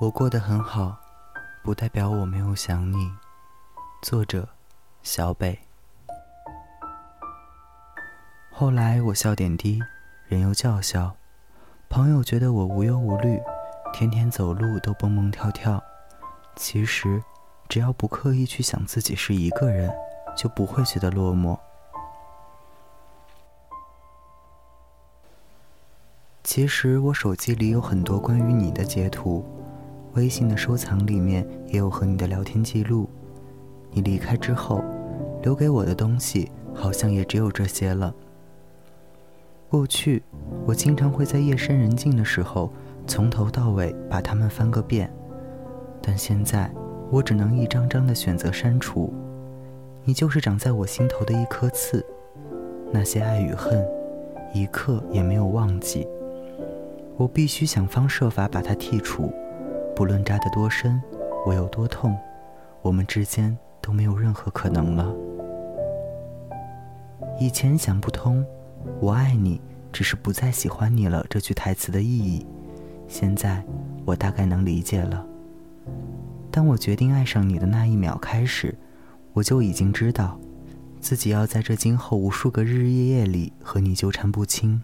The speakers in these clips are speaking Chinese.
我过得很好，不代表我没有想你。作者：小北。后来我笑点低，人又叫嚣，朋友觉得我无忧无虑，天天走路都蹦蹦跳跳。其实，只要不刻意去想自己是一个人，就不会觉得落寞。其实我手机里有很多关于你的截图。微信的收藏里面也有和你的聊天记录。你离开之后，留给我的东西好像也只有这些了。过去，我经常会在夜深人静的时候，从头到尾把它们翻个遍，但现在，我只能一张张的选择删除。你就是长在我心头的一颗刺，那些爱与恨，一刻也没有忘记。我必须想方设法把它剔除。不论扎得多深，我有多痛，我们之间都没有任何可能了。以前想不通，“我爱你”只是不再喜欢你了这句台词的意义，现在我大概能理解了。当我决定爱上你的那一秒开始，我就已经知道，自己要在这今后无数个日日夜夜里和你纠缠不清。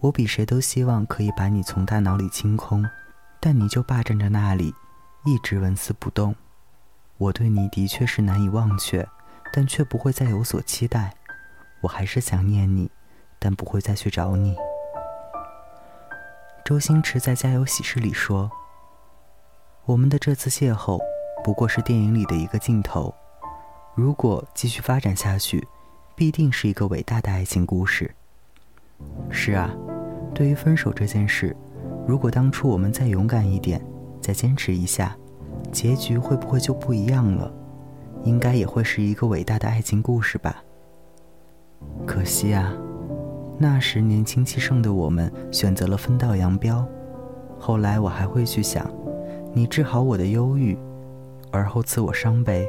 我比谁都希望可以把你从大脑里清空。但你就霸占着那里，一直纹丝不动。我对你的确是难以忘却，但却不会再有所期待。我还是想念你，但不会再去找你。周星驰在《家有喜事》里说：“我们的这次邂逅，不过是电影里的一个镜头。如果继续发展下去，必定是一个伟大的爱情故事。”是啊，对于分手这件事。如果当初我们再勇敢一点，再坚持一下，结局会不会就不一样了？应该也会是一个伟大的爱情故事吧。可惜啊，那时年轻气盛的我们选择了分道扬镳。后来我还会去想，你治好我的忧郁，而后赐我伤悲。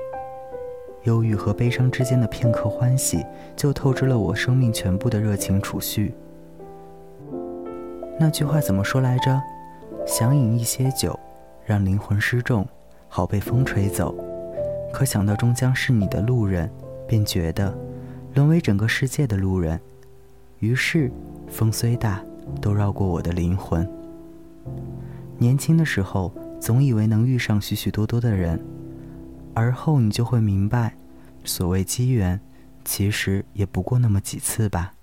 忧郁和悲伤之间的片刻欢喜，就透支了我生命全部的热情储蓄。那句话怎么说来着？想饮一些酒，让灵魂失重，好被风吹走。可想到终将是你的路人，便觉得沦为整个世界的路人。于是，风虽大，都绕过我的灵魂。年轻的时候，总以为能遇上许许多多的人，而后你就会明白，所谓机缘，其实也不过那么几次吧。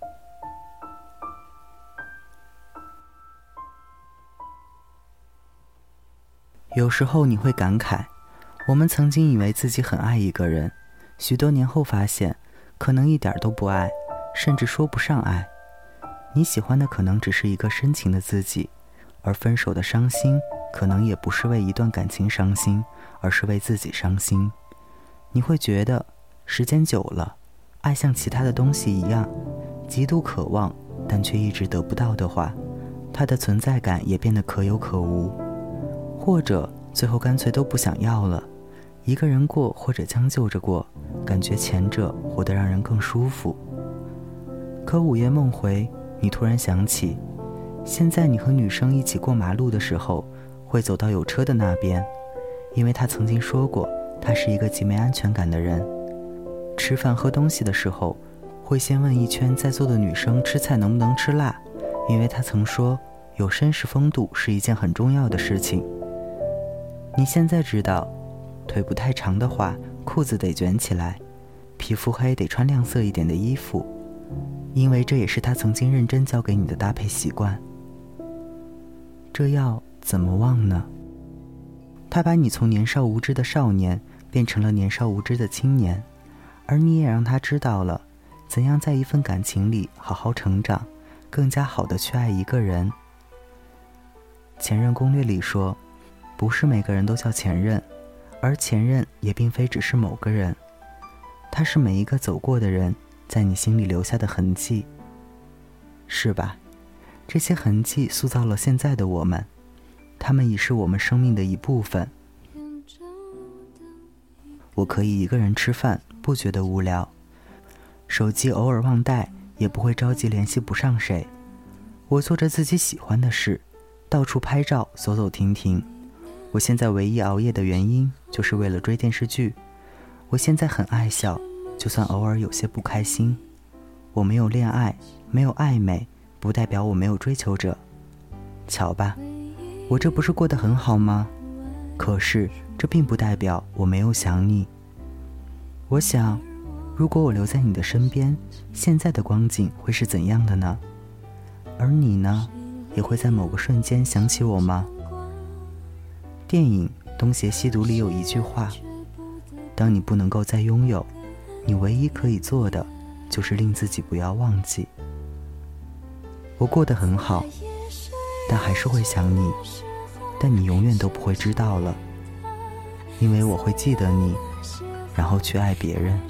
有时候你会感慨，我们曾经以为自己很爱一个人，许多年后发现，可能一点都不爱，甚至说不上爱。你喜欢的可能只是一个深情的自己，而分手的伤心，可能也不是为一段感情伤心，而是为自己伤心。你会觉得，时间久了，爱像其他的东西一样，极度渴望，但却一直得不到的话，它的存在感也变得可有可无。或者最后干脆都不想要了，一个人过或者将就着过，感觉前者活得让人更舒服。可午夜梦回，你突然想起，现在你和女生一起过马路的时候，会走到有车的那边，因为他曾经说过，他是一个极没安全感的人。吃饭喝东西的时候，会先问一圈在座的女生吃菜能不能吃辣，因为他曾说，有绅士风度是一件很重要的事情。你现在知道，腿不太长的话，裤子得卷起来；皮肤黑得穿亮色一点的衣服，因为这也是他曾经认真教给你的搭配习惯。这要怎么忘呢？他把你从年少无知的少年变成了年少无知的青年，而你也让他知道了怎样在一份感情里好好成长，更加好的去爱一个人。前任攻略里说。不是每个人都叫前任，而前任也并非只是某个人，他是每一个走过的人在你心里留下的痕迹，是吧？这些痕迹塑造了现在的我们，他们已是我们生命的一部分。我可以一个人吃饭，不觉得无聊；手机偶尔忘带，也不会着急联系不上谁。我做着自己喜欢的事，到处拍照，走走停停。我现在唯一熬夜的原因就是为了追电视剧。我现在很爱笑，就算偶尔有些不开心。我没有恋爱，没有暧昧，不代表我没有追求者。瞧吧，我这不是过得很好吗？可是这并不代表我没有想你。我想，如果我留在你的身边，现在的光景会是怎样的呢？而你呢，也会在某个瞬间想起我吗？电影《东邪西毒》里有一句话：“当你不能够再拥有，你唯一可以做的，就是令自己不要忘记。”我过得很好，但还是会想你，但你永远都不会知道了，因为我会记得你，然后去爱别人。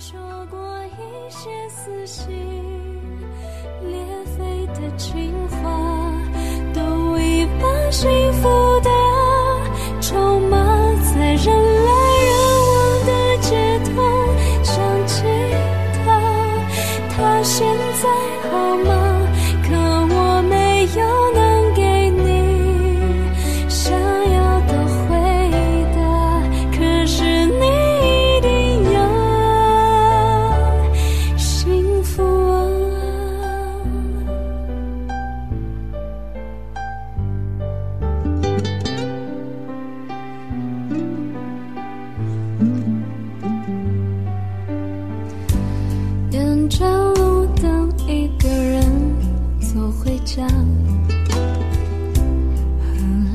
想和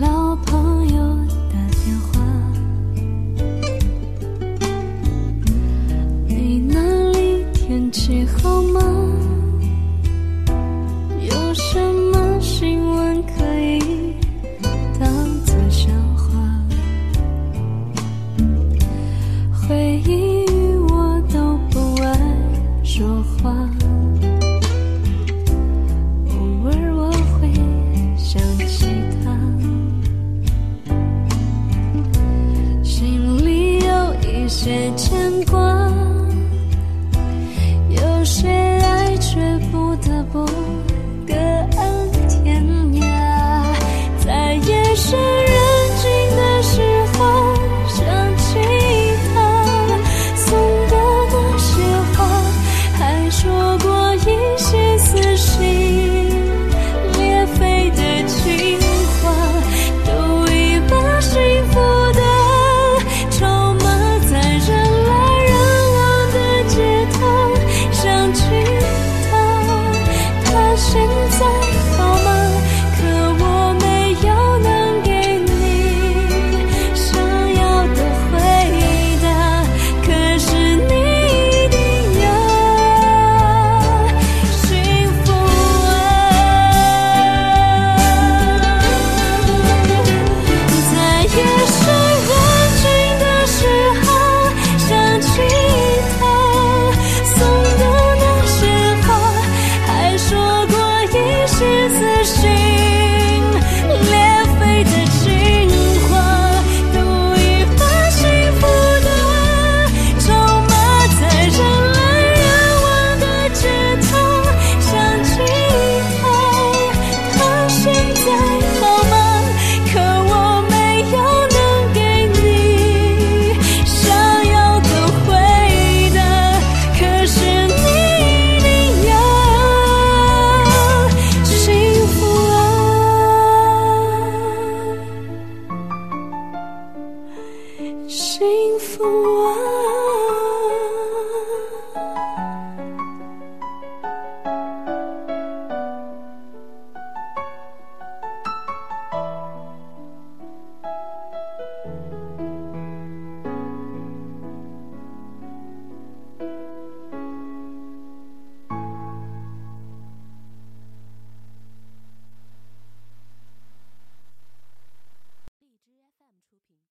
老朋友打电话你那里天气好